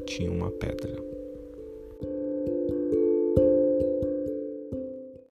tinha uma pedra.